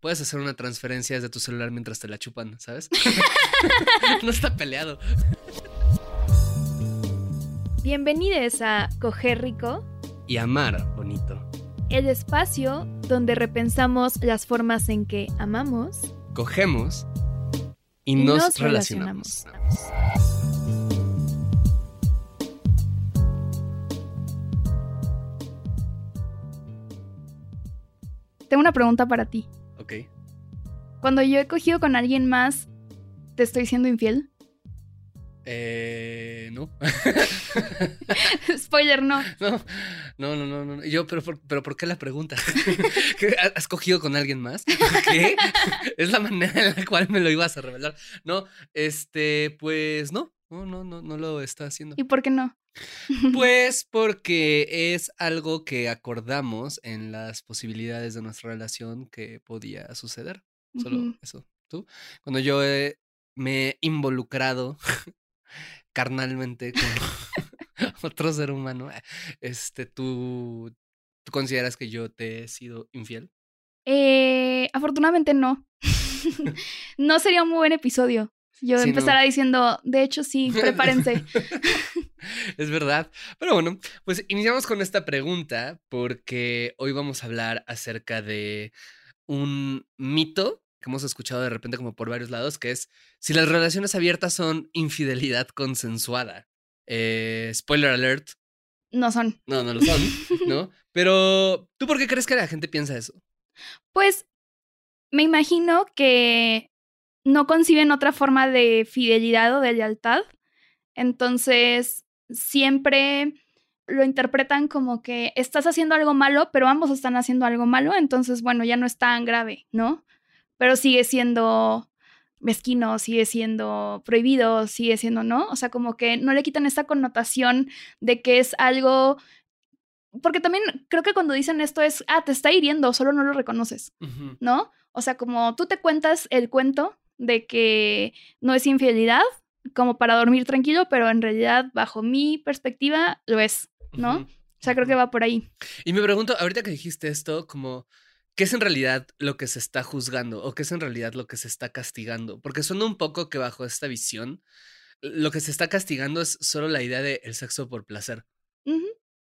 puedes hacer una transferencia desde tu celular mientras te la chupan, ¿sabes? no está peleado. Bienvenidos a Coger Rico y Amar Bonito. El espacio donde repensamos las formas en que amamos, cogemos y, nos, relacionamos. Tengo una pregunta para ti. Cuando yo he cogido con alguien más, ¿te estoy siendo infiel? Eh, no. Spoiler, no. No, no, no, no. Yo, pero, pero ¿por qué la pregunta? ¿Has cogido con alguien más? ¿Qué? Es la manera en la cual me lo ibas a revelar. No, este, pues no. No, no, no, no lo está haciendo. ¿Y por qué no? Pues porque es algo que acordamos en las posibilidades de nuestra relación que podía suceder. Solo eso. ¿Tú? Cuando yo me he involucrado carnalmente con otro ser humano, este, ¿tú, ¿tú consideras que yo te he sido infiel? Eh, afortunadamente no. no sería un muy buen episodio. Yo empezara diciendo, de hecho sí, prepárense. es verdad. Pero bueno, pues iniciamos con esta pregunta porque hoy vamos a hablar acerca de un mito que hemos escuchado de repente como por varios lados, que es si las relaciones abiertas son infidelidad consensuada. Eh, spoiler alert. No son. No, no lo son, ¿no? Pero, ¿tú por qué crees que la gente piensa eso? Pues, me imagino que no conciben otra forma de fidelidad o de lealtad. Entonces, siempre lo interpretan como que estás haciendo algo malo, pero ambos están haciendo algo malo, entonces, bueno, ya no es tan grave, ¿no? Pero sigue siendo mezquino, sigue siendo prohibido, sigue siendo, ¿no? O sea, como que no le quitan esta connotación de que es algo... Porque también creo que cuando dicen esto es, ah, te está hiriendo, solo no lo reconoces, ¿no? O sea, como tú te cuentas el cuento de que no es infidelidad, como para dormir tranquilo, pero en realidad, bajo mi perspectiva, lo es, ¿no? O sea, creo que va por ahí. Y me pregunto, ahorita que dijiste esto, como, ¿qué es en realidad lo que se está juzgando o qué es en realidad lo que se está castigando? Porque suena un poco que bajo esta visión, lo que se está castigando es solo la idea de el sexo por placer.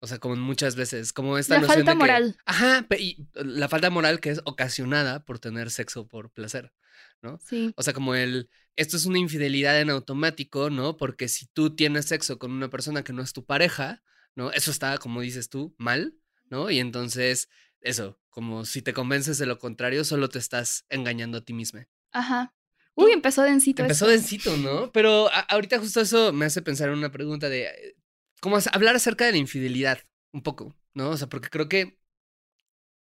O sea, como muchas veces, como esta la falta moral. Ajá, y la falta moral que es ocasionada por tener sexo por placer, ¿no? Sí. O sea, como el, esto es una infidelidad en automático, ¿no? Porque si tú tienes sexo con una persona que no es tu pareja, ¿no? Eso está, como dices tú, mal, ¿no? Y entonces, eso, como si te convences de lo contrario, solo te estás engañando a ti misma. Ajá. Uy, empezó densito. Empezó densito, ¿no? Pero ahorita justo eso me hace pensar en una pregunta de eh, como hablar acerca de la infidelidad, un poco, ¿no? O sea, porque creo que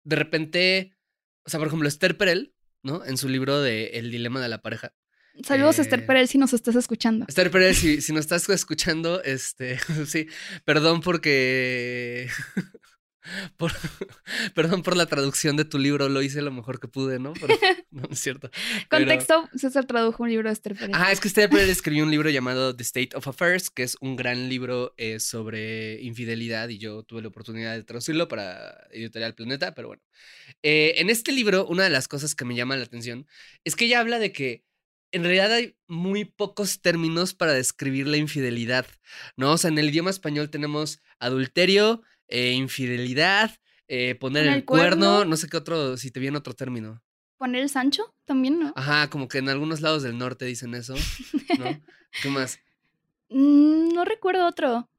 de repente, o sea, por ejemplo, Esther Perel, ¿no? En su libro de El dilema de la pareja. Saludos a Esther eh, Perel si nos estás escuchando. Esther Perel, si, si nos estás escuchando, este, sí, perdón porque perdón por la traducción de tu libro, lo hice lo mejor que pude, ¿no? Pero, no, es cierto. Contexto, César tradujo un libro de Esther Perel. Ah, es que Esther Perel escribió un libro llamado The State of Affairs, que es un gran libro eh, sobre infidelidad y yo tuve la oportunidad de traducirlo para Editorial Planeta, pero bueno. Eh, en este libro, una de las cosas que me llama la atención es que ella habla de que en realidad hay muy pocos términos para describir la infidelidad, ¿no? O sea, en el idioma español tenemos adulterio, eh, infidelidad, eh, poner el, cuerno, no sé qué otro, si te viene otro término. Poner el Sancho también, ¿no? Ajá, como que en algunos lados del norte dicen eso, ¿no? ¿Qué más? Mm, no recuerdo otro.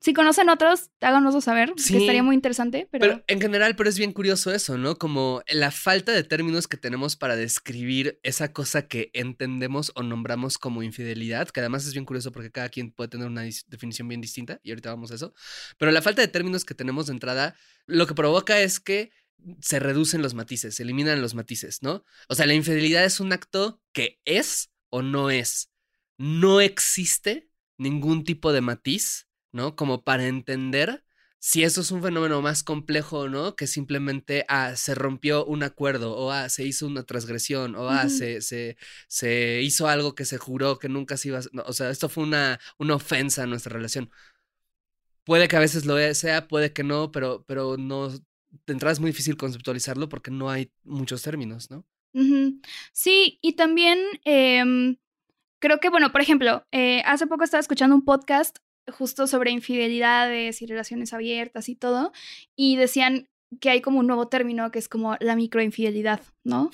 Si conocen otros, háganoslo saber, que estaría muy interesante. Pero... pero... en general, pero es bien curioso eso, ¿no? Como la falta de términos que tenemos para describir esa cosa que entendemos o nombramos como infidelidad, que además es bien curioso porque cada quien puede tener una definición bien distinta, y ahorita vamos a eso. Pero la falta de términos que tenemos de entrada, lo que provoca es que se reducen los matices, se eliminan los matices, ¿no? O sea, la infidelidad es un acto que es o no es. No existe ningún tipo de matiz ¿no? Como para entender si eso es un fenómeno más complejo, ¿no? Que simplemente, ah, se rompió un acuerdo, o ah, se hizo una transgresión, o ah, se, se, se, hizo algo que se juró que nunca se iba a... o sea, esto fue una, una ofensa a nuestra relación. Puede que a veces lo sea, puede que no, pero, pero no... De entrada es muy difícil conceptualizarlo porque no hay muchos términos, ¿no? Sí, y también em, creo que, bueno, por ejemplo, eh, hace poco estaba escuchando un podcast justo sobre infidelidades y relaciones abiertas y todo, y decían que hay como un nuevo término que es como la microinfidelidad, ¿no?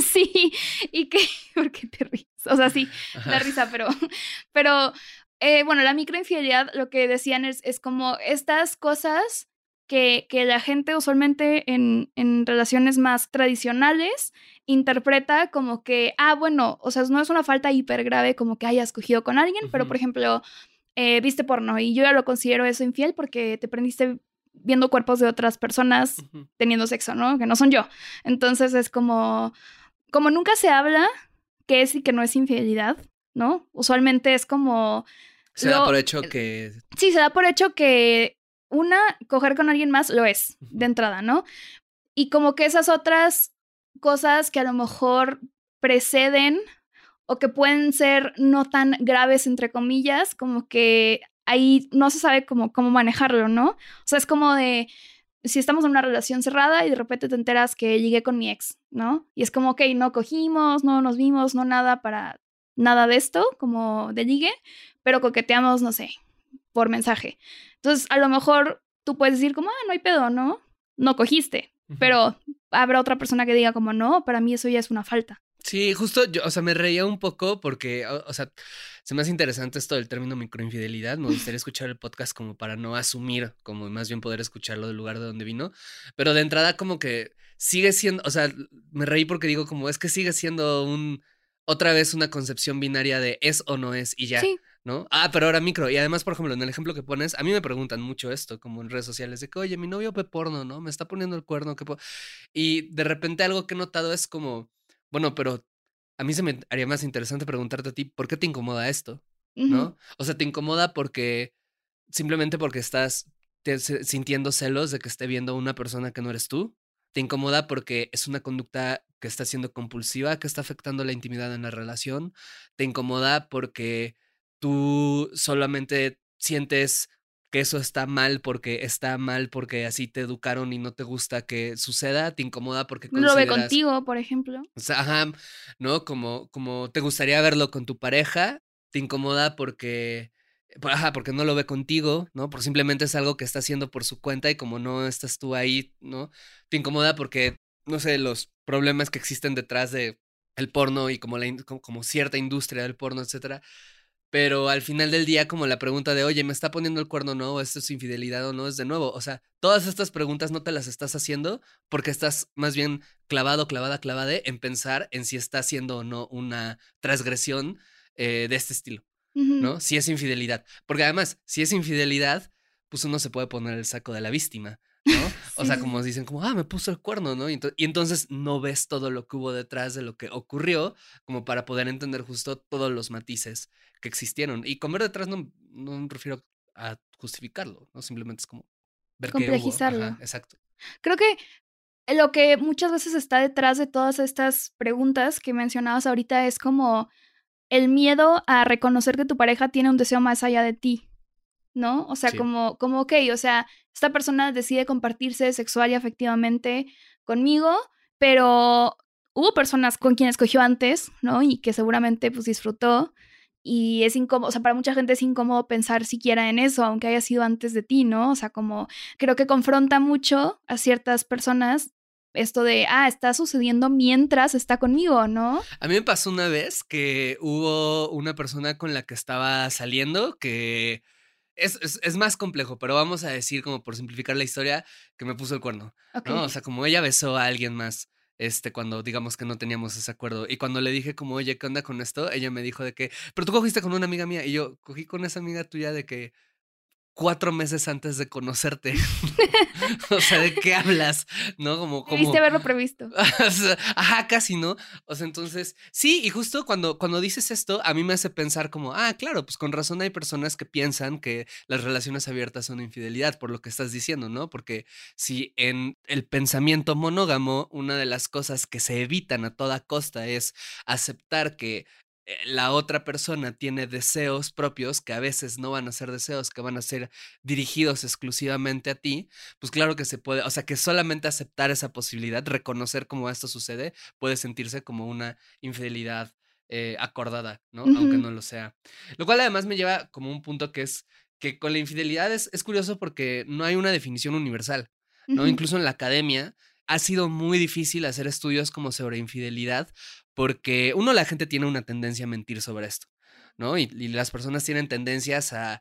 sí, y que, ¿por qué te ríes? O sea, sí, da risa, pero, pero, eh, bueno, la microinfidelidad, lo que decían es, es como estas cosas que, que, la gente usualmente en, en, relaciones más tradicionales interpreta como que, ah, bueno, o sea, no es una falta hiper grave como que hayas cogido con alguien, pero por ejemplo, eh, viste porno y yo ya lo considero eso infiel porque te prendiste viendo cuerpos de otras personas teniendo sexo, ¿no? Que no son yo. Entonces es como, como nunca se habla qué es y qué no es infidelidad, ¿no? Usualmente es como... Se da por hecho que... Sí, se da por hecho que una, coger con alguien más lo es, de entrada, ¿no? Y como que esas otras cosas que a lo mejor preceden o que pueden ser no tan graves, entre comillas, como que ahí no se sabe cómo, cómo manejarlo, ¿no? O sea, es como de, si estamos en una relación cerrada y de repente te enteras que llegué con mi ex, ¿no? Y es como, ok, no cogimos, no nos vimos, no nada para nada de esto, como de ligue, pero coqueteamos, no sé, por mensaje. Entonces, a lo mejor tú puedes decir como, ah, no hay pedo, ¿no? No cogiste, pero habrá otra persona que diga como, no, para mí eso ya es una falta. Sí, justo yo, o sea, me reía un poco porque, o, sea, se me hace interesante esto del término microinfidelidad. Me gustaría escuchar el podcast como para no asumir, como más bien poder escucharlo del lugar de donde vino. Pero de entrada, como que sigue siendo, o sea, me reí porque digo, como es que sigue siendo un, otra vez una concepción binaria de es o no es y ya. ¿No? Ah, pero ahora micro. Y además, por ejemplo, en el ejemplo que pones, a mí me preguntan mucho esto, como en redes sociales, de que, oye, mi novio ve porno, ¿no? Me está poniendo el cuerno. que Y de repente algo que he notado es como bueno, pero a mí se me haría más interesante preguntarte a ti, ¿por qué te incomoda esto? ¿No? O sea, te incomoda porque simplemente porque estás sintiendo celos de que esté viendo una persona que no eres tú. Te incomoda porque es una conducta que está siendo compulsiva, que está afectando la intimidad en la relación. Te incomoda porque tú solamente sientes que eso está mal porque está mal porque así te educaron y no te gusta que suceda, te incomoda porque no lo ve contigo, por ejemplo. O sea, ajá, ¿no? Como, como te gustaría verlo con tu pareja, te incomoda porque, ajá, porque no lo ve contigo, ¿no? Por simplemente es algo que está haciendo por su cuenta y como no estás tú ahí, ¿no? Te incomoda porque, no sé, los problemas que existen detrás de el porno y como, la, como cierta industria del porno, etcétera, pero al final del día, como la pregunta de, oye, ¿me está poniendo el cuerno o no? ¿Esto es infidelidad o no? Es de nuevo. O sea, todas estas preguntas no te las estás haciendo porque estás más bien clavado, clavada, clavada en pensar en si está haciendo o no una transgresión eh, de este estilo, ¿no? Si es infidelidad. Porque además, si es infidelidad, pues uno se puede poner el saco de la víctima. ¿No? O sea, como dicen, como, ah, me puso el cuerno, ¿no? Y, entonces no ves todo lo que hubo detrás de lo que ocurrió, como para poder entender justo todos los matices que existieron. Y comer detrás no, no me refiero a justificarlo, ¿no? Simplemente es como ver Complejizarlo. exacto. Creo que lo que muchas veces está detrás de todas estas preguntas que mencionabas ahorita es como el miedo a reconocer que tu pareja tiene un deseo más allá de ti, ¿no? O sea, como, como, ok, o sea, esta persona decide compartirse sexual y afectivamente conmigo, pero hubo personas con quienes cogió antes, ¿no? Y que seguramente pues disfrutó. Y es incómodo, o sea, para mucha gente es incómodo pensar siquiera en eso, aunque haya sido antes de ti, ¿no? O sea, como creo que confronta mucho a ciertas personas esto de, ah, está sucediendo mientras está conmigo, ¿no? A mí me pasó una vez que hubo una persona con la que estaba saliendo que es, es, más complejo, pero vamos a decir, como por simplificar la historia, que me puso el cuerno. ¿no? O sea, como ella besó a alguien más este, cuando digamos que no teníamos ese acuerdo. Y cuando le dije como, oye, ¿qué onda con esto? Ella me dijo de que, pero tú cogiste con una amiga mía y yo cogí con esa amiga tuya de que, cuatro meses antes de conocerte. o sea, ¿de qué hablas? ¿No? Como, como... Viste haberlo previsto. Ajá, casi, ¿no? O sea, entonces, sí, y justo cuando, cuando dices esto, a mí me hace pensar como, ah, claro, pues con razón hay personas que piensan que las relaciones abiertas son infidelidad, por lo que estás diciendo, ¿no? Porque si en el pensamiento monógamo, una de las cosas que se evitan a toda costa es aceptar que la otra persona tiene deseos propios que a veces no van a ser deseos, que van a ser dirigidos exclusivamente a ti, pues claro que se puede, o sea, que solamente aceptar esa posibilidad, reconocer cómo esto sucede, puede sentirse como una infidelidad eh, acordada, ¿no? Aunque no lo sea. Lo cual además me lleva como un punto que es que con la infidelidad es, curioso porque no hay una definición universal, ¿no? Incluso en la academia ha sido muy difícil hacer estudios como sobre infidelidad porque uno, la gente tiene una tendencia a mentir sobre esto, ¿no? Y, las personas tienen tendencias a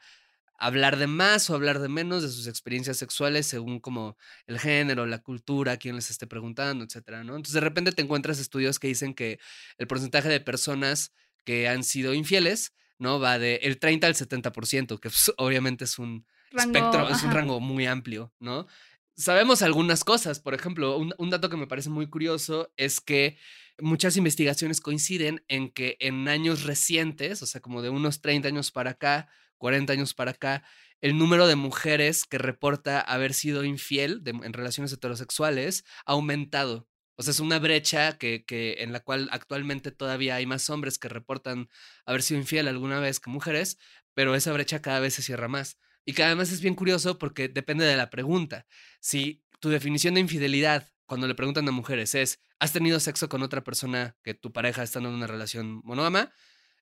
hablar de más o hablar de menos de sus experiencias sexuales según como el género, la cultura, quién les esté preguntando, etcétera, ¿no? Entonces de repente te encuentras estudios que dicen que el porcentaje de personas que han sido infieles, ¿no? Va de el 30 al 70%, que pues, obviamente es un espectro, es un rango muy amplio, ¿no? Sabemos algunas cosas, por ejemplo, un dato que me parece muy curioso es que muchas investigaciones coinciden en que en años recientes, o sea, como de unos 30 años para acá, 40 años para acá, el número de mujeres que reporta haber sido infiel en relaciones heterosexuales ha aumentado. O sea, es una brecha que, que, en la cual actualmente todavía hay más hombres que reportan haber sido infiel alguna vez que mujeres, pero esa brecha cada vez se cierra más. Y que además es bien curioso porque depende de la pregunta. Si tu definición de infidelidad cuando le preguntan a mujeres es, ¿has tenido sexo con otra persona que tu pareja está en una relación monógama?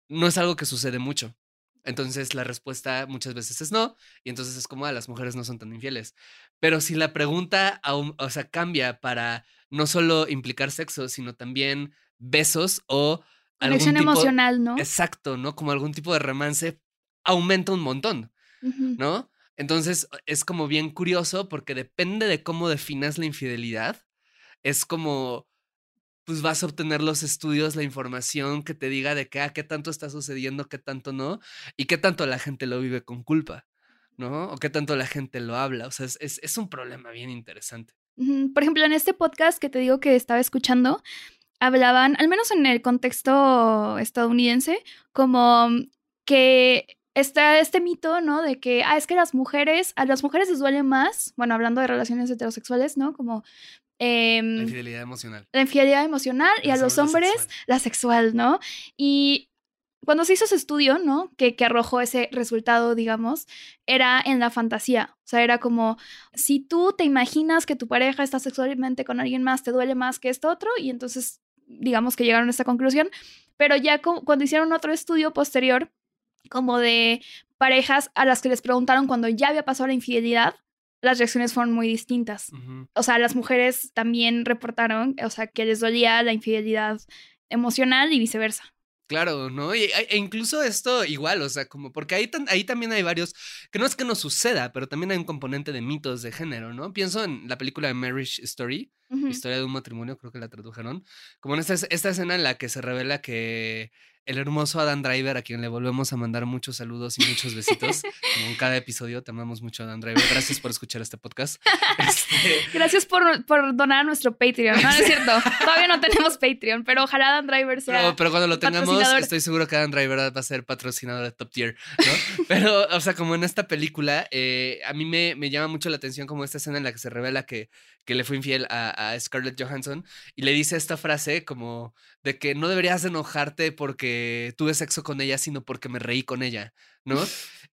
No es algo que sucede mucho. Entonces la respuesta muchas veces es no, y entonces es como, ah, las mujeres no son tan infieles. Pero si la pregunta, o sea, cambia para no solo implicar sexo, sino también besos o... Conexión emocional, ¿no? Exacto, ¿no? Como algún tipo de romance, aumenta un montón, ¿no? Entonces es como bien curioso porque depende de cómo definas la infidelidad, es como, pues vas a obtener los estudios, la información que te diga de qué, ah, qué tanto está sucediendo, qué tanto no, y qué tanto la gente lo vive con culpa, ¿no? O qué tanto la gente lo habla. O sea, es, es, un problema bien interesante. Por ejemplo, en este podcast que te digo que estaba escuchando, hablaban, al menos en el contexto estadounidense, como que está este mito, ¿no? De que, ah, es que las mujeres, a las mujeres les duele más, bueno, hablando de relaciones heterosexuales, ¿no? Como la em, infidelidad emocional. La infidelidad emocional y a los hombres la sexual. ¿no? Y cuando se hizo ese estudio, ¿no? Que, que arrojó ese resultado, digamos, era en la fantasía. O sea, era como, si tú te imaginas que tu pareja está sexualmente con alguien más, te duele más que esto otro, y entonces, digamos que llegaron a esta conclusión. Pero ya cuando hicieron otro estudio posterior, como de parejas a las que les preguntaron cuando ya había pasado la infidelidad, las reacciones fueron muy distintas. O sea, las mujeres también reportaron, o sea, que les dolía la infidelidad emocional y viceversa. Claro, ¿no? E, e, incluso esto igual, o sea, como porque ahí, ahí también hay varios, que no es que no suceda, pero también hay un componente de mitos de género, ¿no? Pienso en la película de Marriage Story, Historia de un matrimonio, creo que la tradujeron, como en esta, esta escena en la que se revela que el hermoso Adam Driver, a quien le volvemos a mandar muchos saludos y muchos besitos. Como en cada episodio, te amamos mucho, Adam Driver. Gracias por escuchar este podcast. Este Gracias por, por, donar a nuestro Patreon. No, es cierto. Todavía no tenemos Patreon, pero ojalá Adam Driver sea. No, pero cuando lo tengamos, estoy seguro que Adam Driver va a ser patrocinador de Top Tier, ¿no? Pero, o sea, como en esta película, eh, a mí me, me, llama mucho la atención como esta escena en la que se revela que, que le fue infiel a, a Scarlett Johansson y le dice esta frase como de que no deberías enojarte porque tuve sexo con ella, sino porque me reí con ella, ¿no?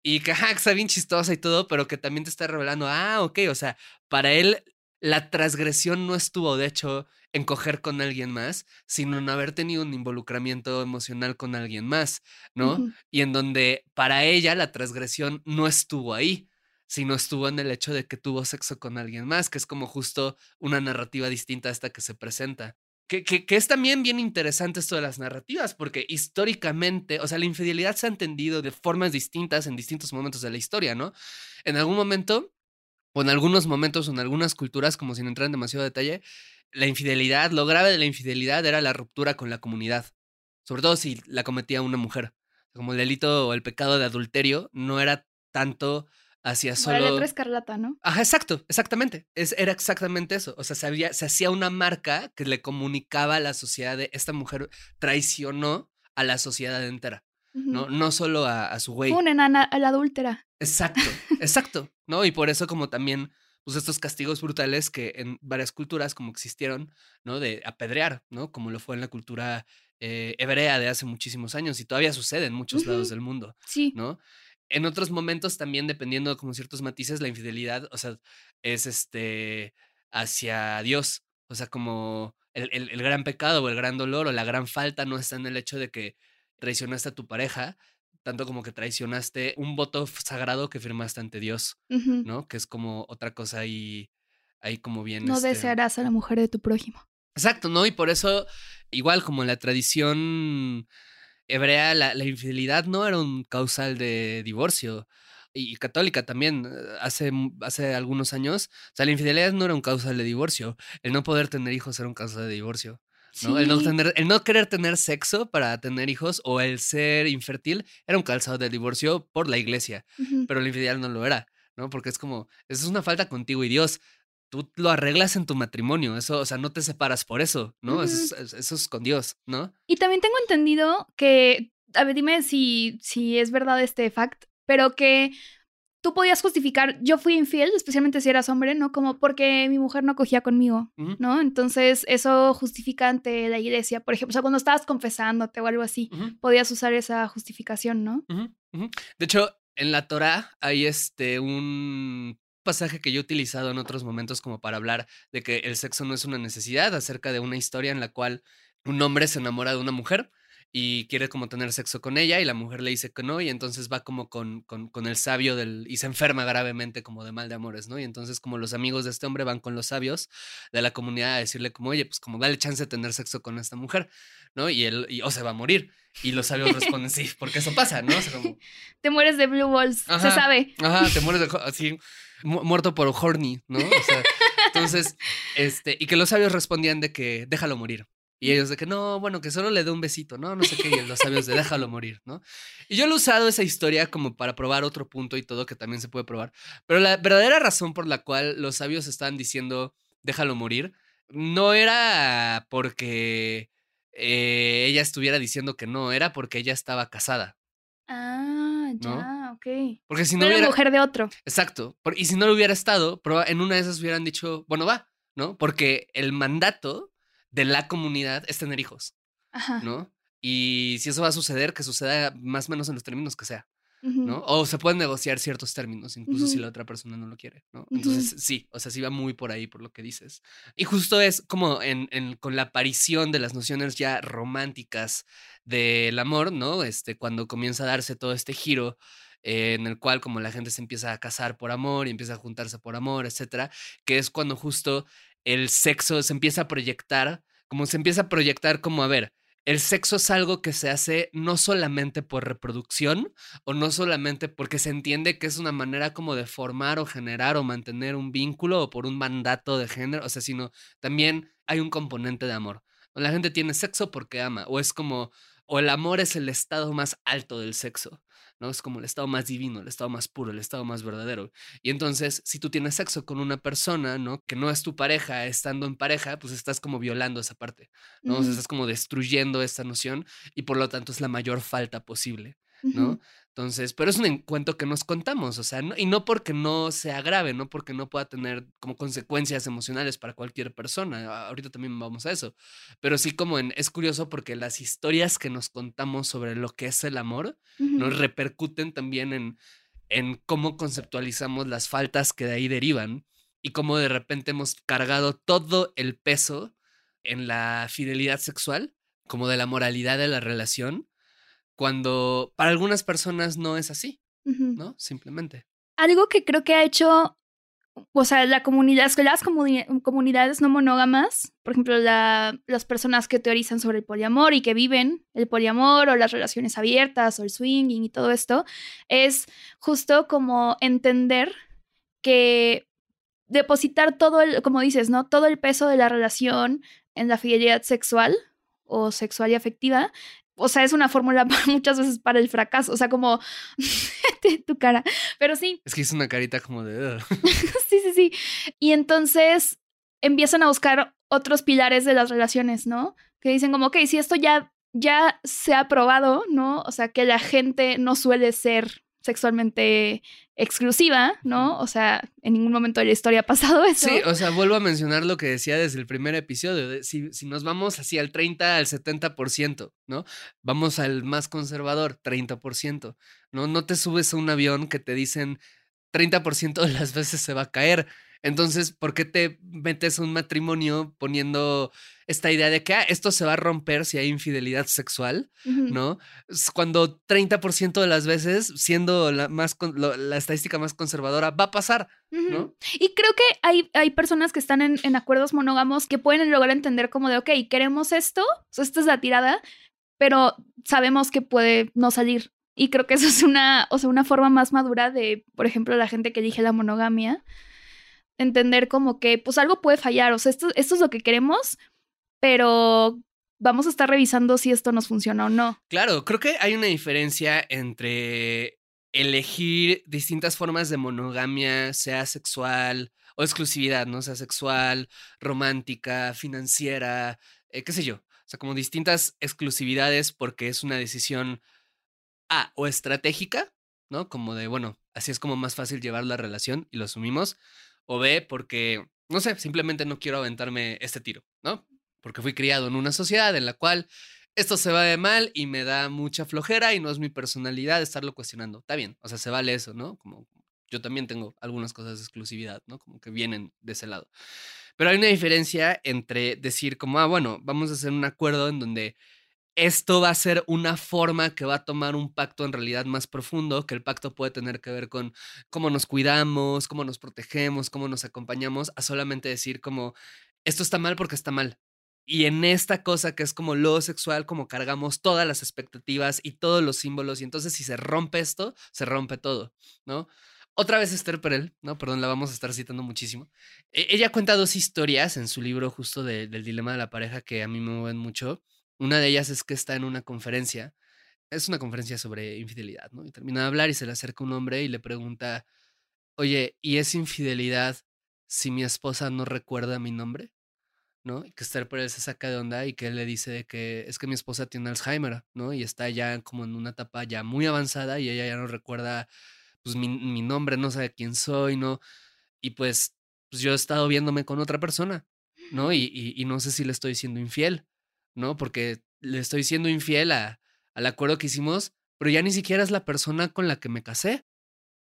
Y que, ajá, está bien chistosa y todo, pero que también te está revelando, ah, ok, o sea, para él la transgresión no estuvo, de hecho, en coger con alguien más, sino en haber tenido un involucramiento emocional con alguien más, ¿no? Y en donde para ella la transgresión no estuvo ahí, sino estuvo en el hecho de que tuvo sexo con alguien más, que es como justo una narrativa distinta a esta que se presenta. Que, que, es también bien interesante esto de las narrativas, porque históricamente, o sea, la infidelidad se ha entendido de formas distintas en distintos momentos de la historia, ¿no? En algún momento, o en algunos momentos, o en algunas culturas, como sin entrar en demasiado detalle, la infidelidad, lo grave de la infidelidad era la ruptura con la comunidad, sobre todo si la cometía una mujer. Como el delito o el pecado de adulterio no era tanto hacia solo. La letra escarlata, ¿no? Ajá, exacto, exactamente. Es, era exactamente eso. O sea, se, se hacía una marca que le comunicaba a la sociedad de esta mujer traicionó a la sociedad entera. ¿no? No solo a, su güey. Una enana a la adúltera. Exacto, exacto, ¿no? Y por eso como también, pues estos castigos brutales que en varias culturas como existieron, ¿no? De apedrear, ¿no? Como lo fue en la cultura eh, hebrea de hace muchísimos años y todavía sucede en muchos lados del mundo, sí. ¿no? En otros momentos también, dependiendo de como ciertos matices, la infidelidad, o sea, es este hacia Dios. O sea, como el, el, gran pecado o el gran dolor o la gran falta no está en el hecho de que traicionaste a tu pareja, tanto como que traicionaste un voto sagrado que firmaste ante Dios, ¿no? Que es como otra cosa ahí, ahí como bien. No este desearás a la mujer de tu prójimo. Exacto, ¿no? Y por eso, igual como la tradición hebrea la, infidelidad no era un causal de divorcio. Y católica también, eh, hace, hace algunos años, o sea, la infidelidad no era un causal de divorcio. El no poder tener hijos era un causal de divorcio. ¿no? El, no tener, el no querer tener sexo para tener hijos o el ser infértil era un causal de divorcio por la iglesia, pero la infidelidad no lo era, ¿no? Porque es como, eso es una falta contigo y Dios tú lo arreglas en tu matrimonio, eso, o sea, no te separas por eso, ¿no? eso, es, con Dios, ¿no? Y también tengo entendido que, a ver, dime si, si es verdad este fact, pero que tú podías justificar, yo fui infiel, especialmente si eras hombre, ¿no? Como porque mi mujer no cogía conmigo, ¿no? Entonces, eso justifica ante la iglesia, por ejemplo, o sea, cuando estabas confesándote o algo así, podías usar esa justificación, ¿no? De hecho, en la Torah hay este un pasaje que yo he utilizado en otros momentos como para hablar de que el sexo no es una necesidad, acerca de una historia en la cual un hombre se enamora de una mujer y quiere como tener sexo con ella y la mujer le dice que no y entonces va como con, con, el sabio del y se enferma gravemente como de mal de amores, ¿no? Y entonces como los amigos de este hombre van con los sabios de la comunidad a decirle como, oye, pues como dale chance de tener sexo con esta mujer, ¿no? Y él, y, o se va a morir. Y los sabios responden, sí, porque eso pasa, ¿no? Te mueres de blue balls, se sabe. Ajá, te mueres de... Así, muerto por horny, ¿no? O sea, entonces, este, y que los sabios respondían de que déjalo morir. Y ellos de que no, bueno, que solo le dé un besito, ¿no? No sé qué, y los sabios de déjalo morir, ¿no? Y yo lo he usado esa historia como para probar otro punto y todo que también se puede probar. Pero la verdadera razón por la cual los sabios estaban diciendo déjalo morir no era porque eh, ella estuviera diciendo que no, era porque ella estaba casada. Ah, ya, ok. Porque si no hubiera... mujer de otro. Exacto. Y si no lo hubiera estado, en una de esas hubieran dicho, bueno, va, ¿no? Porque el mandato de la comunidad es tener hijos, Ajá. ¿no? Y si eso va a suceder, que suceda más o menos en los términos que sea. ¿no? O se pueden negociar ciertos términos, incluso si la otra persona no lo quiere, ¿no? Entonces, sí, o sea, sí va muy por ahí por lo que dices. Y justo es como en, en, con la aparición de las nociones ya románticas del amor, ¿no? Este, cuando comienza a darse todo este giro en el cual como la gente se empieza a casar por amor y empieza a juntarse por amor, etcétera, que es cuando justo el sexo se empieza a proyectar, como se empieza a proyectar como, a ver, el sexo es algo que se hace no solamente por reproducción o no solamente porque se entiende que es una manera como de formar o generar o mantener un vínculo o por un mandato de género, o sea, sino también hay un componente de amor. La gente tiene sexo porque ama o es como o el amor es el estado más alto del sexo. ¿no? Es como el estado más divino, el estado más puro, el estado más verdadero. Y entonces, si tú tienes sexo con una persona, ¿no? Que no es tu pareja, estando en pareja, pues estás como violando esa parte, ¿no? estás como destruyendo esta noción y por lo tanto es la mayor falta posible, ¿no? Entonces, pero es un encuentro que nos contamos, o sea, y no porque no sea grave, no porque no pueda tener como consecuencias emocionales para cualquier persona, ahorita también vamos a eso, pero sí como en, es curioso porque las historias que nos contamos sobre lo que es el amor nos repercuten también en, en cómo conceptualizamos las faltas que de ahí derivan y cómo de repente hemos cargado todo el peso en la fidelidad sexual, como de la moralidad de la relación, cuando para algunas personas no es así, ¿no? Simplemente. Algo que creo que ha hecho, o sea, la comunidad, las comunidades no monógamas, por ejemplo, las personas que teorizan sobre el poliamor y que viven el poliamor o las relaciones abiertas o el swinging y todo esto, es justo como entender que depositar todo el, como dices, ¿no? Todo el peso de la relación en la fidelidad sexual o sexual y afectiva o sea, es una fórmula muchas veces para el fracaso, o sea, como tu cara, pero sí. Es que hizo una carita como de... sí, sí, sí. Y entonces empiezan a buscar otros pilares de las relaciones, ¿no? Que dicen como, ok, si esto ya, ya se ha probado, ¿no? O sea, que la gente no suele ser sexualmente exclusiva, ¿no? O sea, en ningún momento de la historia ha pasado eso. Sí, o sea, vuelvo a mencionar lo que decía desde el primer episodio. si, si, nos vamos así al 30, al 70%, ¿no? Vamos al más conservador, 30%, ¿no? No te subes a un avión que te dicen 30% de las veces se va a caer. Entonces, ¿por qué te metes a un matrimonio poniendo esta idea de que ah, esto se va a romper si hay infidelidad sexual? ¿No? Cuando 30% de las veces, siendo la, más, la estadística más conservadora, va a pasar, ¿no? Y creo que hay, hay personas que están en, en, acuerdos monógamos que pueden lograr entender como de, ok, queremos esto, esta es la tirada, pero sabemos que puede no salir. Y creo que eso es una, o sea, una forma más madura de, por ejemplo, la gente que elige la monogamia entender como que pues algo puede fallar, o sea, esto, esto es lo que queremos, pero vamos a estar revisando si esto nos funciona o no. Claro, creo que hay una diferencia entre elegir distintas formas de monogamia, sea sexual o exclusividad, ¿no? Sea sexual, romántica, financiera, eh, qué sé yo. O sea, como distintas exclusividades porque es una decisión A o estratégica, ¿no? Como de, bueno, así es como más fácil llevar la relación y lo asumimos o B, porque, no sé, simplemente no quiero aventarme este tiro, ¿no? Porque fui criado en una sociedad en la cual esto se va de mal y me da mucha flojera y no es mi personalidad estarlo cuestionando. Está bien, o sea, se vale eso, ¿no? Como yo también tengo algunas cosas de exclusividad, ¿no? Como que vienen de ese lado. Pero hay una diferencia entre decir como, ah, bueno, vamos a hacer un acuerdo en donde esto va a ser una forma que va a tomar un pacto en realidad más profundo, que el pacto puede tener que ver con cómo nos cuidamos, cómo nos protegemos, cómo nos acompañamos, a solamente decir como, esto está mal porque está mal. Y en esta cosa que es como lo sexual, como cargamos todas las expectativas y todos los símbolos, y entonces si se rompe esto, se rompe todo, ¿no? Otra vez Esther Perel, ¿no? Perdón, la vamos a estar citando muchísimo. E-, ella cuenta dos historias en su libro justo del dilema de la pareja que a mí me mueven mucho. Una de ellas es que está en una conferencia, es una conferencia sobre infidelidad, ¿no? Y termina de hablar y se le acerca un hombre y le pregunta, oye, ¿y es infidelidad si mi esposa no recuerda mi nombre? ¿no? Y que Esther Perel se saca de onda y que él le dice que es que mi esposa tiene Alzheimer, ¿no? Y está ya como en una etapa ya muy avanzada y ella ya no recuerda pues mi, mi nombre, no sabe quién soy, ¿no? Y pues, pues yo he estado viéndome con otra persona, ¿no? Y, y, y no sé si le estoy siendo infiel. ¿No? Porque le estoy siendo infiel a, al acuerdo que hicimos, pero ya ni siquiera es la persona con la que me casé.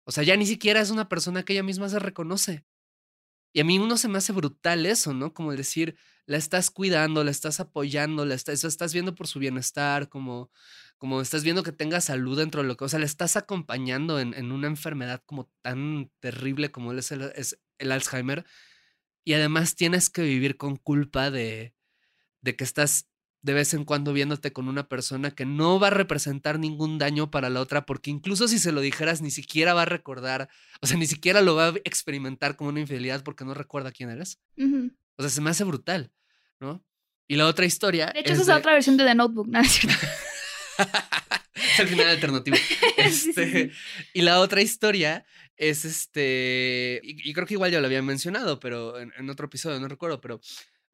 O sea, ya ni siquiera es una persona que ella misma se reconoce. Y a mí uno se me hace brutal eso, ¿no? Como decir, la estás cuidando, la estás apoyando, la estás, estás viendo por su bienestar, como, como estás viendo que tenga salud dentro de lo que, o sea, la estás acompañando en, en una enfermedad como tan terrible como es el, es el Alzheimer. Y además tienes que vivir con culpa de, de que estás de vez en cuando viéndote con una persona que no va a representar ningún daño para la otra, porque incluso si se lo dijeras, ni siquiera va a recordar, o sea, ni siquiera lo va a experimentar como una infidelidad porque no recuerda quién eres. O sea, se me hace brutal, ¿no? Y la otra historia. De hecho, esa es la otra versión de The Notebook, ¿no? es el final alternativo. Este, y la otra historia es este, y, creo que igual ya lo había mencionado, pero en, otro episodio, no recuerdo, pero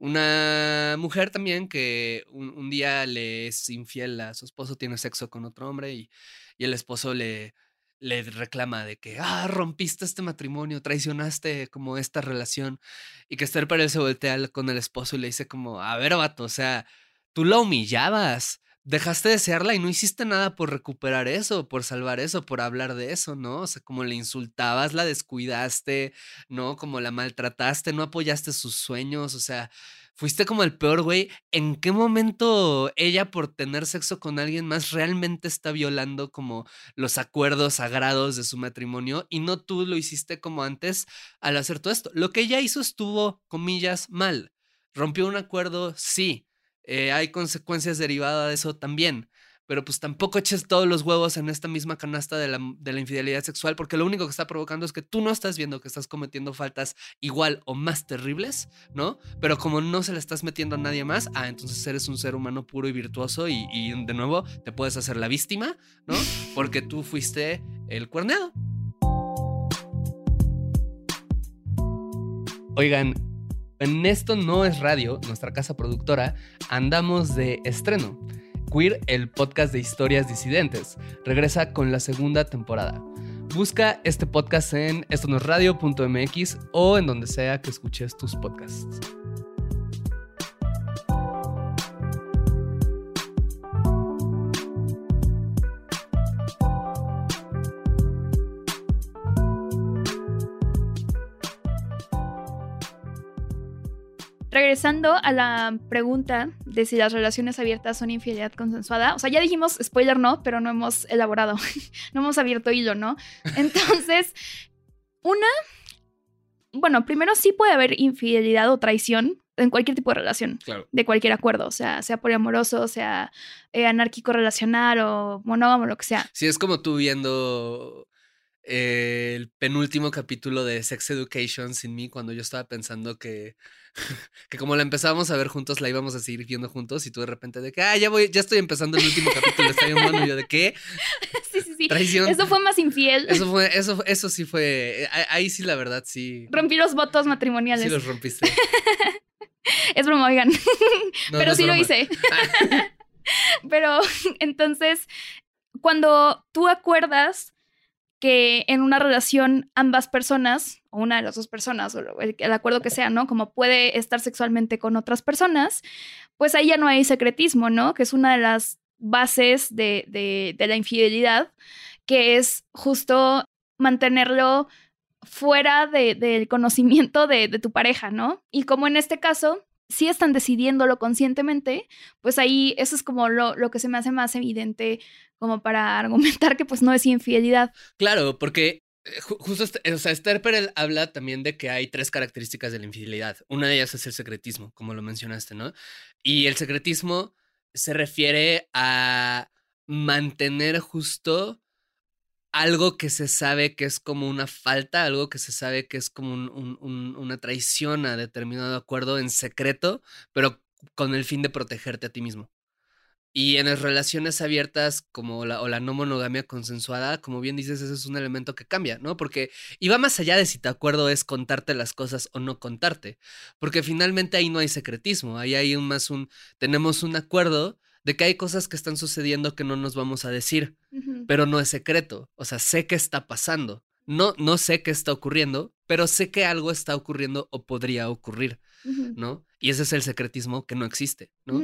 una mujer también que un, día le es infiel a su esposo, tiene sexo con otro hombre y, y el esposo le, le reclama de que, ah, rompiste este matrimonio, traicionaste como esta relación. Y que Esther Perel se voltea con el esposo y le dice como, a ver, vato, o sea, tú la humillabas, dejaste de desearla y no hiciste nada por recuperar eso, por salvar eso, por hablar de eso, ¿no? O sea, como le insultabas, la descuidaste, ¿no? Como la maltrataste, no apoyaste sus sueños, o sea, fuiste como el peor güey. ¿En qué momento ella por tener sexo con alguien más realmente está violando como los acuerdos sagrados de su matrimonio y no tú lo hiciste como antes al hacer todo esto? Lo que ella hizo estuvo, comillas, mal. Rompió un acuerdo, sí. Eh, hay consecuencias derivadas de eso también pero pues tampoco eches todos los huevos en esta misma canasta de la, de la, infidelidad sexual, porque lo único que está provocando es que tú no estás viendo que estás cometiendo faltas igual o más terribles, ¿no? Pero como no se le estás metiendo a nadie más, ah, entonces eres un ser humano puro y virtuoso y, y de nuevo te puedes hacer la víctima, ¿no? Porque tú fuiste el cuerneado. Oigan, en esto no es radio, nuestra casa productora, andamos de estreno. Queer, el podcast de historias disidentes, regresa con la segunda temporada. Busca este podcast en estonosradio.mx o en donde sea que escuches tus podcasts. Regresando a la pregunta de si las relaciones abiertas son infidelidad consensuada, o sea, ya dijimos, spoiler no, pero no hemos elaborado, no hemos abierto hilo, ¿no? Entonces, una, bueno, primero sí puede haber infidelidad o traición en cualquier tipo de relación, de cualquier acuerdo, o sea, sea poliamoroso, sea eh, anárquico relacional o monógamo, lo que sea. Sí, es como tú viendo el penúltimo capítulo de Sex Education sin mí cuando yo estaba pensando que, que como la empezábamos a ver juntos, la íbamos a seguir viendo juntos y tú de repente de que, ah, ya voy, ya estoy empezando el último capítulo, está bien bueno, y yo de qué? Sí, sí, sí. Traición. Eso fue más infiel. Eso fue, eso, eso sí fue, ahí sí la verdad sí. Rompí los votos matrimoniales. Sí los rompiste. es broma, oigan. Pero sí lo hice. Pero entonces, cuando tú acuerdas que en una relación ambas personas, o una de las dos personas, o el, acuerdo que sea, ¿no? Como puede estar sexualmente con otras personas, pues ahí ya no hay secretismo, ¿no? Que es una de las bases de, de, la infidelidad, que es justo mantenerlo fuera del conocimiento de, de tu pareja, ¿no? Y como en este caso, si están decidiéndolo conscientemente, pues ahí eso es como lo, lo, que se me hace más evidente como para argumentar que pues no es infidelidad. Claro, porque eh, justo, o sea, Esther habla también de que hay tres características de la infidelidad. Una de ellas es el secretismo, como lo mencionaste, ¿no? Y el secretismo se refiere a mantener justo algo que se sabe que es como una falta, algo que se sabe que es como una traición a determinado acuerdo en secreto, pero con el fin de protegerte a ti mismo. Y en las relaciones abiertas como la, o la no monogamia consensuada, como bien dices, ese es un elemento que cambia, ¿no? Porque, y va más allá de si te acuerdo es contarte las cosas o no contarte, porque finalmente ahí no hay secretismo, ahí hay un más un, tenemos un acuerdo de que hay cosas que están sucediendo que no nos vamos a decir, pero no es secreto. O sea, sé que está pasando. No, no sé qué está ocurriendo, pero sé que algo está ocurriendo o podría ocurrir, ¿no? Y ese es el secretismo que no existe, ¿no?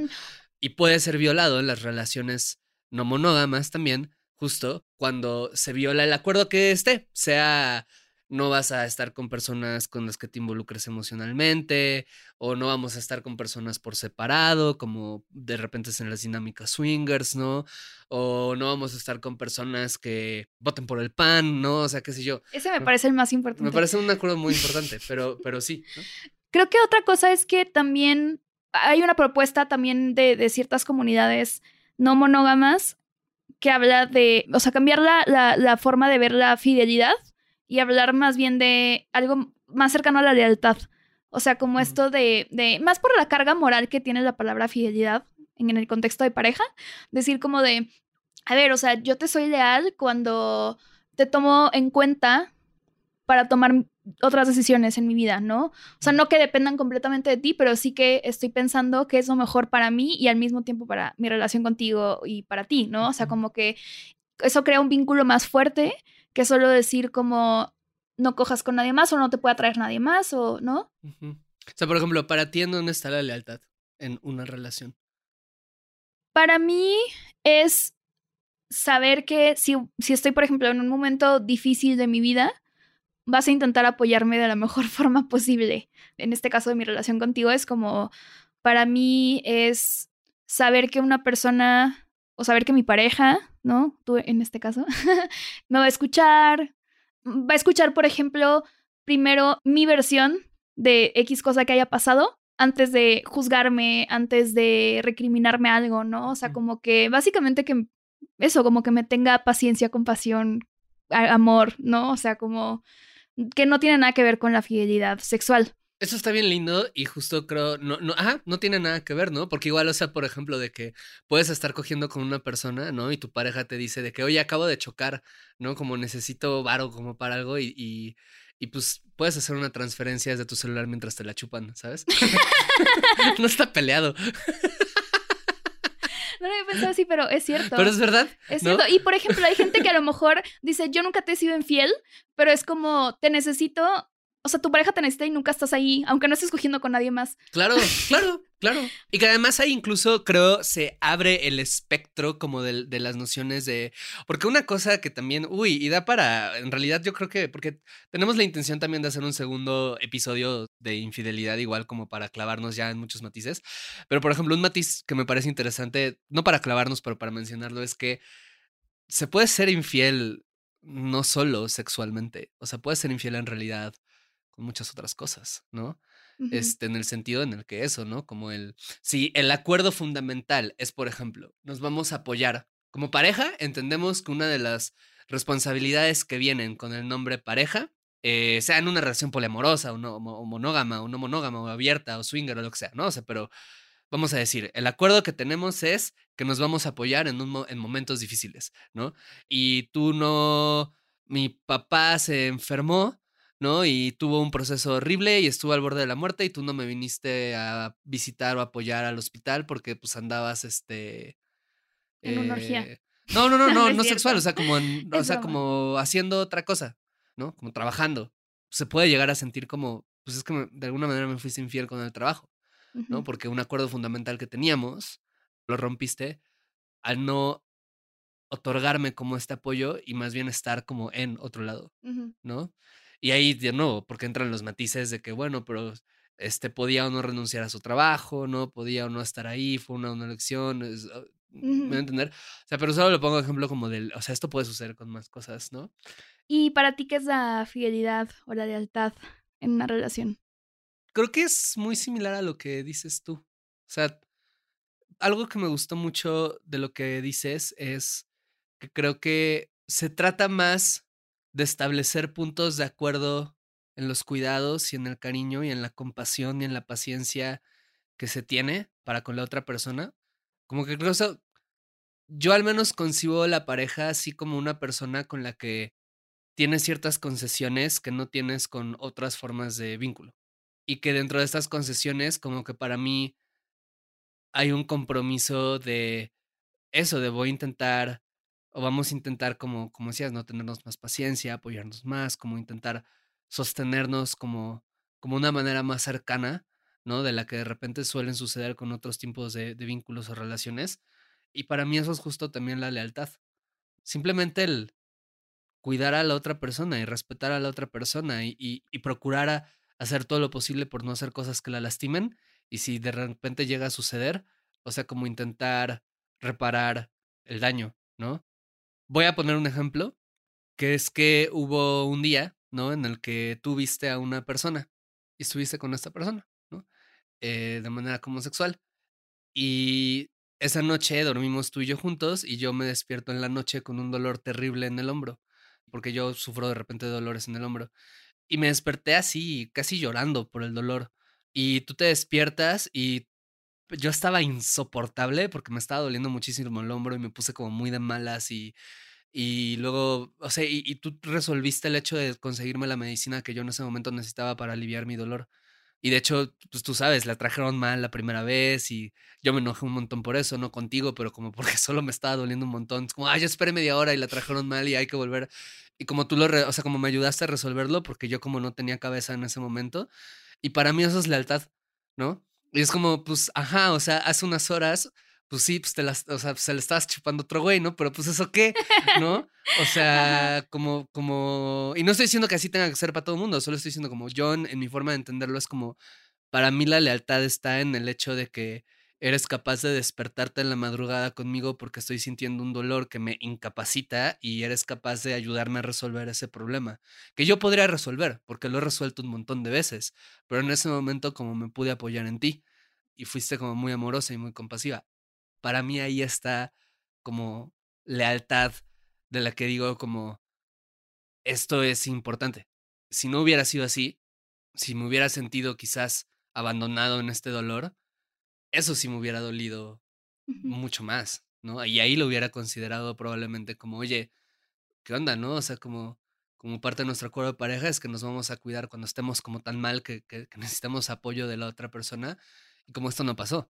Y puede ser violado en las relaciones no monógamas también, justo cuando se viola el acuerdo que esté, sea no vas a estar con personas con las que te involucres emocionalmente, o no vamos a estar con personas por separado, como de repente es en las dinámicas swingers, ¿no? O no vamos a estar con personas que voten por el pan, ¿no? O sea, qué sé yo. Ese me parece el más importante. Me parece un acuerdo muy importante, pero, pero sí. Creo que otra cosa es que también hay una propuesta también de, de ciertas comunidades no monógamas que habla de, o sea, cambiar la, la, la forma de ver la fidelidad y hablar más bien de algo más cercano a la lealtad. O sea, como esto de, de, más por la carga moral que tiene la palabra fidelidad en el contexto de pareja, decir como de, a ver, o sea, yo te soy leal cuando te tomo en cuenta para tomar otras decisiones en mi vida, ¿no? O sea, no que dependan completamente de ti, pero sí que estoy pensando que es lo mejor para mí y al mismo tiempo para mi relación contigo y para ti, ¿no? O sea, como que eso crea un vínculo más fuerte que solo decir como no cojas con nadie más o no te puede atraer nadie más o, ¿no? O sea, por ejemplo, para ti, ¿en dónde está la lealtad en una relación? Para mí es saber que si, si estoy, por ejemplo, en un momento difícil de mi vida, vas a intentar apoyarme de la mejor forma posible. En este caso de mi relación contigo es como, para mí es saber que una persona, o saber que mi pareja, ¿no? Tú en este caso, me va a escuchar, va a escuchar, por ejemplo, primero mi versión de X cosa que haya pasado antes de juzgarme, antes de recriminarme algo, ¿no? O sea, como que básicamente que eso, como que me tenga paciencia, compasión, amor, ¿no? O sea, como que no tiene nada que ver con la fidelidad sexual. Eso está bien lindo y justo creo, no, no, ajá, no tiene nada que ver, ¿no? Porque igual, o sea, por ejemplo, de que puedes estar cogiendo con una persona, ¿no? Y tu pareja te dice de que, oye, acabo de chocar, ¿no? Como necesito varo como para algo y, y, y pues puedes hacer una transferencia desde tu celular mientras te la chupan, ¿sabes? no está peleado. No lo había pensado así, pero es cierto. Pero es verdad. Es cierto. Y por ejemplo, hay gente que a lo mejor dice, yo nunca te he sido infiel, pero es como, te necesito o sea, tu pareja te necesita y nunca estás ahí, aunque no estés cogiendo con nadie más. Claro, claro, claro. Y que además ahí incluso creo se abre el espectro como de, de, las nociones de... Porque una cosa que también, uy, y da para, en realidad yo creo que, porque tenemos la intención también de hacer un segundo episodio de infidelidad, igual como para clavarnos ya en muchos matices. Pero por ejemplo, un matiz que me parece interesante, no para clavarnos, pero para mencionarlo, es que se puede ser infiel no solo sexualmente, o sea, puede ser infiel en realidad con muchas otras cosas, ¿no? Uh -huh. Este, en el sentido en el que eso, ¿no? Como el, si el acuerdo fundamental es, por ejemplo, nos vamos a apoyar como pareja, entendemos que una de las responsabilidades que vienen con el nombre pareja, eh, sea en una relación poliamorosa o, no, o monógama o no monógama o abierta o swinger o lo que sea, ¿no? O sea, pero vamos a decir, el acuerdo que tenemos es que nos vamos a apoyar en, un, en momentos difíciles, ¿no? Y tú no, mi papá se enfermó, ¿no? Y tuvo un proceso horrible y estuvo al borde de la muerte y tú no me viniste a visitar o apoyar al hospital porque pues andabas, este... En eh, una orgía. No, no, no, no, no, no sexual, o sea, como, en, o sea, como haciendo otra cosa, ¿no? Como trabajando. Se puede llegar a sentir como, pues es que me, de alguna manera me fuiste infiel con el trabajo, ¿no? Uh -huh. Porque un acuerdo fundamental que teníamos, lo rompiste al no otorgarme como este apoyo y más bien estar como en otro lado, uh -huh. ¿no? Y ahí de nuevo, porque entran los matices de que, bueno, pero este podía o no renunciar a su trabajo, no podía o no estar ahí, fue una, una elección, es, -huh. ¿me voy a entender? O sea, pero solo lo pongo ejemplo como del, o sea, esto puede suceder con más cosas, ¿no? ¿Y para ti qué es la fidelidad o la lealtad en una relación? Creo que es muy similar a lo que dices tú. O sea, algo que me gustó mucho de lo que dices es que creo que se trata más de establecer puntos de acuerdo en los cuidados y en el cariño y en la compasión y en la paciencia que se tiene para con la otra persona. Como que creo que yo al menos concibo la pareja así como una persona con la que tienes ciertas concesiones que no tienes con otras formas de vínculo. Y que dentro de estas concesiones, como que para mí hay un compromiso de eso, de voy a intentar o vamos a intentar, como, como decías, no tenernos más paciencia, apoyarnos más, como intentar sostenernos como, como una manera más cercana, ¿no? De la que de repente suelen suceder con otros tipos de, de vínculos o relaciones. Y para mí eso es justo también la lealtad. Simplemente el cuidar a la otra persona y respetar a la otra persona y, y, procurar hacer todo lo posible por no hacer cosas que la lastimen. Y si de repente llega a suceder, o sea, como intentar reparar el daño, ¿no? Voy a poner un ejemplo, que es que hubo un día, ¿no? En el que tú viste a una persona y estuviste con esta persona, ¿no? Eh, de manera como sexual. Y esa noche dormimos tú y yo juntos y yo me despierto en la noche con un dolor terrible en el hombro, porque yo sufro de repente dolores en el hombro. Y me desperté así, casi llorando por el dolor. Y tú te despiertas y yo estaba insoportable porque me estaba doliendo muchísimo el hombro y me puse como muy de malas y, y luego, o sea, y, tú resolviste el hecho de conseguirme la medicina que yo en ese momento necesitaba para aliviar mi dolor. Y de hecho, pues tú sabes, la trajeron mal la primera vez y yo me enojé un montón por eso, no contigo, pero como porque solo me estaba doliendo un montón. Es como, ay, yo esperé media hora y la trajeron mal y hay que volver. Y como tú lo, o sea, como me ayudaste a resolverlo, porque yo como no tenía cabeza en ese momento. Y para mí eso es lealtad, ¿no? Y es como, pues, ajá, o sea, hace unas horas, pues sí, pues te las, o sea, se le estabas chupando otro güey, ¿no? Pero pues eso qué, ¿no? O sea, como, como, y no estoy diciendo que así tenga que ser para todo el mundo, solo estoy diciendo como yo, en mi forma de entenderlo, es como, para mí la lealtad está en el hecho de que eres capaz de despertarte en la madrugada conmigo porque estoy sintiendo un dolor que me incapacita y eres capaz de ayudarme a resolver ese problema, que yo podría resolver porque lo he resuelto un montón de veces, pero en ese momento como me pude apoyar en ti y fuiste como muy amorosa y muy compasiva. Para mí ahí está como lealtad de la que digo como esto es importante. Si no hubiera sido así, si me hubiera sentido quizás abandonado en este dolor, eso sí me hubiera dolido mucho más, ¿no? Y ahí lo hubiera considerado probablemente como, oye, ¿qué onda, no? O sea, como, como parte de nuestro acuerdo de pareja es que nos vamos a cuidar cuando estemos como tan mal que, que, necesitamos apoyo de la otra persona y como esto no pasó.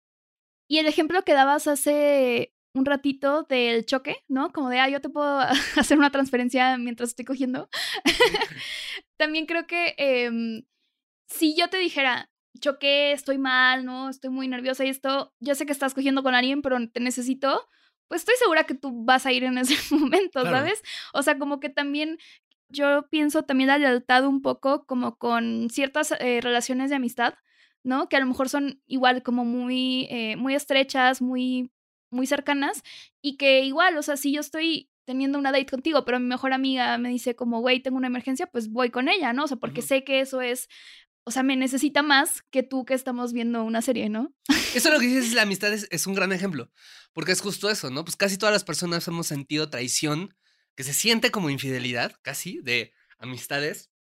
Y el ejemplo que dabas hace un ratito del choque, ¿no? Como de, ah, yo te puedo hacer una transferencia mientras estoy cogiendo. También creo que em, si yo te dijera, choqué, estoy mal, ¿no? Estoy muy nerviosa y esto, yo sé que estás cogiendo con alguien, pero te necesito, pues estoy segura que tú vas a ir en ese momento, ¿sabes? O sea, como que también yo pienso también la lealtad un poco como con ciertas eh, relaciones de amistad, ¿no? Que a lo mejor son igual como muy, eh, muy estrechas, muy, muy cercanas y que igual, o sea, si yo estoy teniendo una date contigo, pero mi mejor amiga me dice como, güey, tengo una emergencia, pues voy con ella, ¿no? O sea, porque sé que eso es o sea, me necesita más que tú que estamos viendo una serie, ¿no? Eso lo que dices, la amistad es, un gran ejemplo, porque es justo eso, ¿no? Pues casi todas las personas hemos sentido traición, que se siente como infidelidad, casi, de amistades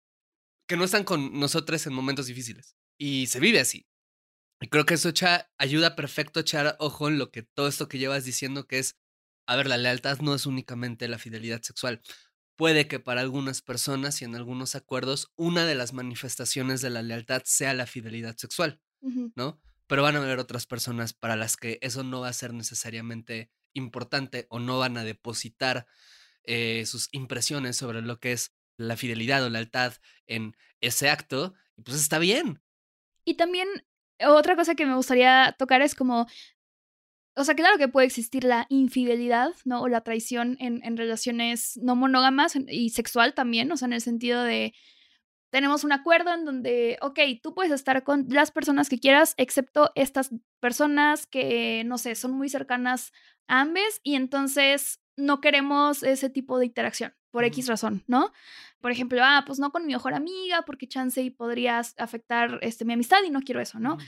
que no están con nosotros en momentos difíciles. Y se vive así. Y creo que eso echa, ayuda perfecto a echar ojo en lo que todo esto que llevas diciendo, que es, a ver, la lealtad no es únicamente la fidelidad sexual. Puede que para algunas personas y en algunos acuerdos una de las manifestaciones de la lealtad sea la fidelidad sexual, ¿no? Pero van a haber otras personas para las que eso no va a ser necesariamente importante o no van a depositar eh, sus impresiones sobre lo que es la fidelidad o lealtad en ese acto, y pues está bien. Y también otra cosa que me gustaría tocar es como o sea, claro que puede existir la infidelidad, ¿no? O la traición en, en relaciones no monógamas y sexual también, o sea, en el sentido de tenemos un acuerdo en donde, ok, tú puedes estar con las personas que quieras, excepto estas personas que, no sé, son muy cercanas a ambas y entonces no queremos ese tipo de interacción por X razón, ¿no? Por ejemplo, ah, pues no con mi mejor amiga porque chance y podrías afectar este, mi amistad y no quiero eso, ¿no?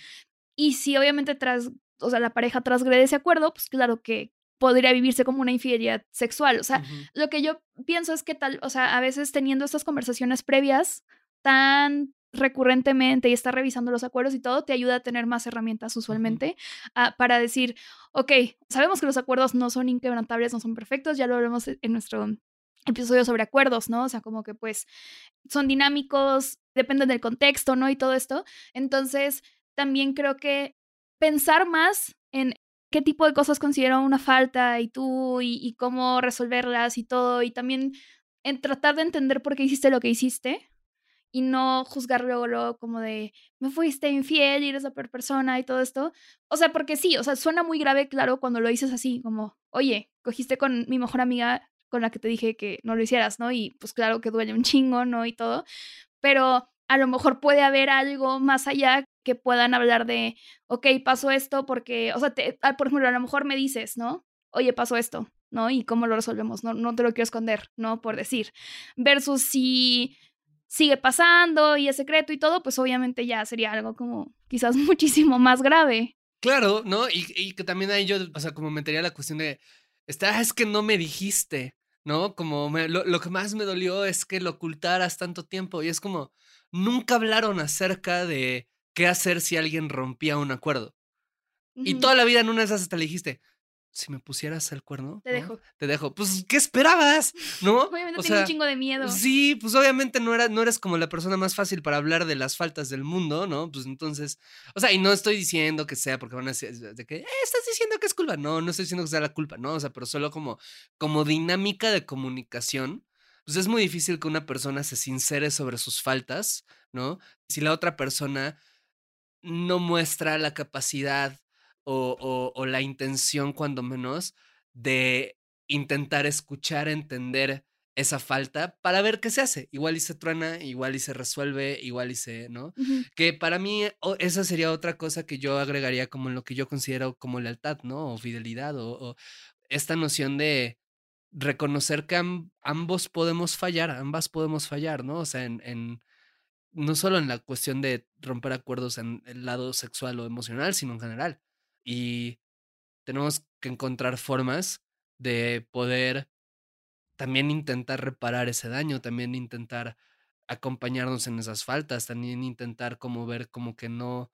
Y si obviamente tras o sea, la pareja transgrede ese acuerdo, pues claro que podría vivirse como una infidelidad sexual. O sea, lo que yo pienso es que tal, o sea, a veces teniendo estas conversaciones previas tan recurrentemente y estar revisando los acuerdos y todo, te ayuda a tener más herramientas usualmente ah, para decir, ok, sabemos que los acuerdos no son inquebrantables, no son perfectos, ya lo hablamos en nuestro episodio sobre acuerdos, ¿no? O sea, como que pues son dinámicos, dependen del contexto, ¿no? Y todo esto. Entonces, también creo que pensar más en qué tipo de cosas considero una falta y tú y, cómo resolverlas y todo, y también en tratar de entender por qué hiciste lo que hiciste y no juzgar luego, como de me fuiste infiel y eres la peor persona y todo esto. O sea, porque sí, o sea, suena muy grave, claro, cuando lo dices así, como, oye, cogiste con mi mejor amiga con la que te dije que no lo hicieras, ¿no? Y pues claro que duele un chingo, ¿no? Y todo. Pero a lo mejor puede haber algo más allá que puedan hablar de, ok, pasó esto porque, o sea, ah, por ejemplo, a lo mejor me dices, ¿no? Oye, pasó esto, ¿no? ¿Y cómo lo resolvemos? No, no te lo quiero esconder, ¿no? Por decir. Versus si sigue pasando y es secreto y todo, pues obviamente ya sería algo como quizás muchísimo más grave. Claro, ¿no? Y, y que también ahí yo, o sea, como metería la cuestión de, está, es que no me dijiste, ¿no? Como lo, lo, que más me dolió es que lo ocultaras tanto tiempo y es como, nunca hablaron acerca de qué hacer si alguien rompía un acuerdo. Y toda la vida en una de esas hasta le dijiste, si me pusieras el cuerno, te dejo. Te dejo. Pues, ¿qué esperabas? ¿No? Obviamente tengo un chingo de miedo. Sí, pues obviamente no, era, no eres como la persona más fácil para hablar de las faltas del mundo, ¿no? Pues entonces, o sea, y no estoy diciendo que sea porque van a decir, de que, eh, estás diciendo que es culpa. No, no estoy diciendo que sea la culpa, ¿no? O sea, pero solo como, como dinámica de comunicación, pues es muy difícil que una persona se sincere sobre sus faltas, ¿no? Si la otra persona no muestra la capacidad o, la intención, cuando menos, de intentar escuchar, entender esa falta para ver qué se hace. Igual y se truena, igual y se resuelve, igual y se, ¿no? Que para mí esa sería otra cosa que yo agregaría como en lo que yo considero como lealtad, ¿no? O fidelidad, o, esta noción de reconocer que ambos podemos fallar, ambas podemos fallar, ¿no? O sea, en, no solo en la cuestión de romper acuerdos en el lado sexual o emocional, sino en general y tenemos que encontrar formas de poder también intentar reparar ese daño, también intentar acompañarnos en esas faltas, también intentar como ver como que no,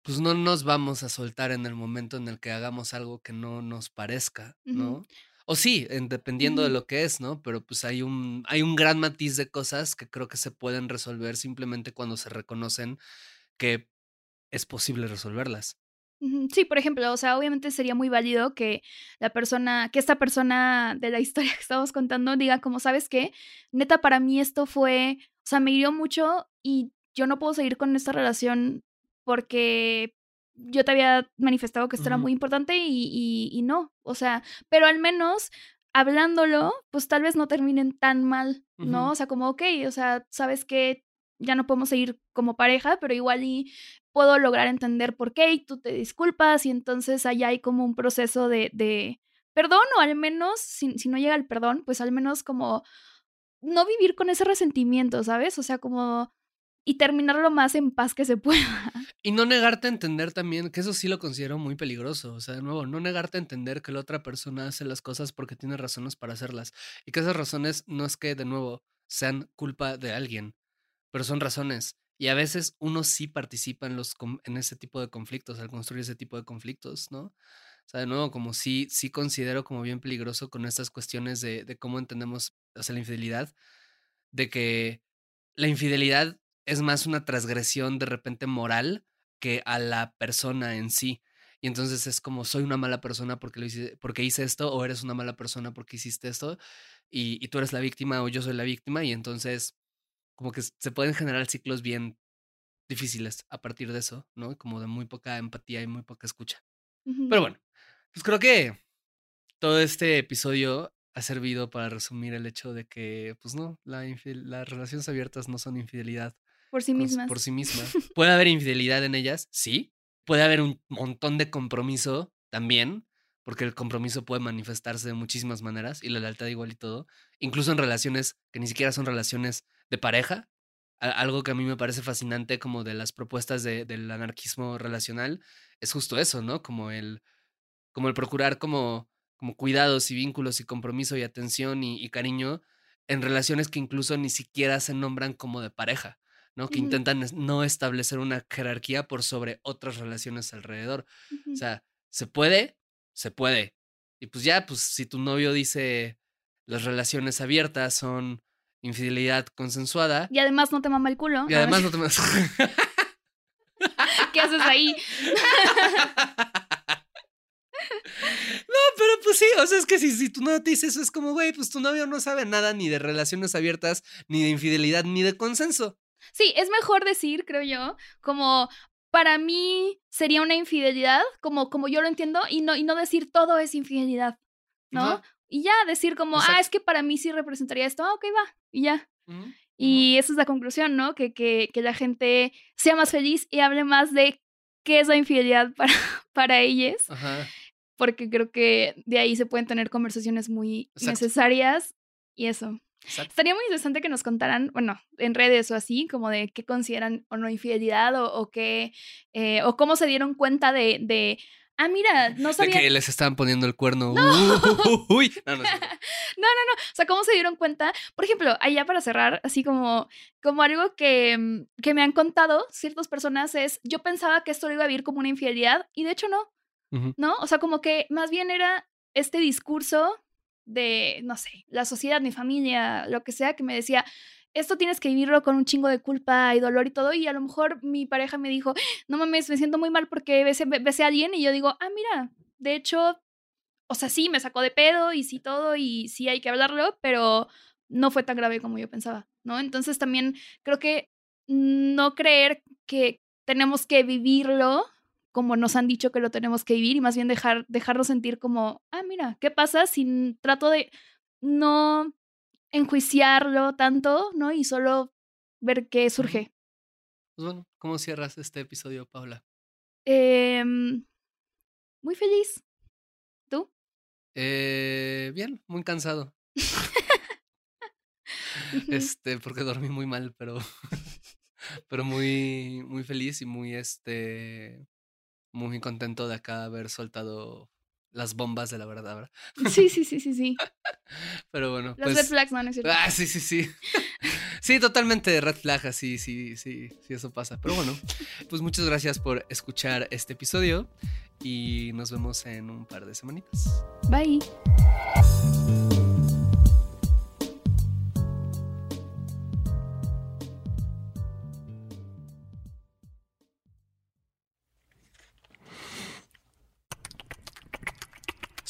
pues no nos vamos a soltar en el momento en el que hagamos algo que no nos parezca, ¿no? O sí, dependiendo de lo que es, ¿no? Pero pues hay un, hay un gran matiz de cosas que creo que se pueden resolver simplemente cuando se reconocen que es posible resolverlas. Sí, por ejemplo, o sea, obviamente sería muy válido que la persona, que esta persona de la historia que estamos contando diga como, ¿sabes qué? Neta, para mí esto fue, o sea, me hirió mucho y yo no puedo seguir con esta relación porque yo te había manifestado que esto era muy importante y, y, no, o sea, pero al menos hablándolo, pues tal vez no terminen tan mal, ¿no? O sea, como, ok, o sea, sabes que ya no podemos seguir como pareja, pero igual y puedo lograr entender por qué y tú te disculpas y entonces allá hay como un proceso de, de perdón o al menos, si, si no llega el perdón, pues al menos como no vivir con ese resentimiento, ¿sabes? O sea, como y terminar lo más en paz que se pueda. Y no negarte a entender también, que eso sí lo considero muy peligroso. O sea, de nuevo, no negarte a entender que la otra persona hace las cosas porque tiene razones para hacerlas. Y que esas razones no es que, de nuevo, sean culpa de alguien, pero son razones. Y a veces uno sí participa en, los, en ese tipo de conflictos, al construir ese tipo de conflictos, ¿no? O sea, de nuevo, como sí, sí considero como bien peligroso con estas cuestiones de, de cómo entendemos o sea, la infidelidad, de que la infidelidad es más una transgresión de repente moral que a la persona en sí. Y entonces es como, soy una mala persona porque, lo hice, porque hice esto, o eres una mala persona porque hiciste esto, y, y tú eres la víctima o yo soy la víctima, y entonces como que se pueden generar ciclos bien difíciles a partir de eso, ¿no? Como de muy poca empatía y muy poca escucha. Pero bueno, pues creo que todo este episodio ha servido para resumir el hecho de que, pues no, la las relaciones abiertas no son infidelidad. Por sí mismas. Por sí mismas. ¿Puede haber infidelidad en ellas? Sí. Puede haber un montón de compromiso también, porque el compromiso puede manifestarse de muchísimas maneras y la lealtad igual y todo, incluso en relaciones que ni siquiera son relaciones de pareja, algo que a mí me parece fascinante como de las propuestas del anarquismo relacional es justo eso, ¿no? Como el, como el procurar como, como cuidados y vínculos y compromiso y atención y, cariño en relaciones que incluso ni siquiera se nombran como de pareja, ¿no? Que intentan no establecer una jerarquía por sobre otras relaciones alrededor. O sea, se puede, se puede. Y pues ya, pues si tu novio dice las relaciones abiertas son infidelidad consensuada. Y además no te mama el culo. Y además no te mama ¿Qué haces ahí? No, pero pues sí, o sea, es que si, si tu novio te dice eso, es como, güey, pues tu novio no sabe nada ni de relaciones abiertas, ni de infidelidad, ni de consenso. Sí, es mejor decir, creo yo, como para mí sería una infidelidad, como, como yo lo entiendo, y no, y no decir todo es infidelidad, ¿no? Y ya decir como, ah, es que para mí sí representaría esto, ah, ok, va, y ya. Y esa es la conclusión, ¿no? Que, que, que, la gente sea más feliz y hable más de qué es la infidelidad para, para ellos. Porque creo que de ahí se pueden tener conversaciones muy necesarias y eso. Estaría muy interesante que nos contaran, bueno, en redes o así, como de qué consideran o no infidelidad o, o qué, eh, o cómo se dieron cuenta de, de ah, mira, no sabía. De que les estaban poniendo el cuerno. No. Uy. No, no, no, no, no. O sea, ¿cómo se dieron cuenta? Por ejemplo, allá para cerrar, así como, como algo que, mm, que me han contado ciertas personas es, yo pensaba que esto lo iba a vivir como una infidelidad y de hecho no. ¿No? O sea, como que más bien era este discurso de, no sé, la sociedad, mi familia, lo que sea, que me decía, esto tienes que vivirlo con un chingo de culpa y dolor y todo. Y a lo mejor mi pareja me dijo, no mames, me siento muy mal porque besé, besé a alguien. Y yo digo, ah, mira, de hecho, o sea, sí, me sacó de pedo y sí todo y sí hay que hablarlo, pero no fue tan grave como yo pensaba, ¿no? Entonces también creo que no creer que tenemos que vivirlo como nos han dicho que lo tenemos que vivir y más bien dejar, dejarlo sentir como, ah, mira, ¿qué pasa si trato de no enjuiciarlo tanto, ¿no? Y solo ver qué surge. Pues bueno, ¿cómo cierras este episodio, Paula? Eh, muy feliz. ¿Tú? Eh, bien, muy cansado. este, porque dormí muy mal, pero, pero muy, muy feliz y muy, este, muy contento de acá haber soltado las bombas de la verdad, ¿verdad? Sí, sí, sí, sí, sí. Pero bueno. Las red pues flags, no, no es cierto. Ah, sí, sí, sí. sí, totalmente red flag, sí, sí, sí, sí, eso pasa. Pero bueno, pues muchas gracias por escuchar este episodio y nos vemos en un par de semanitas. Bye.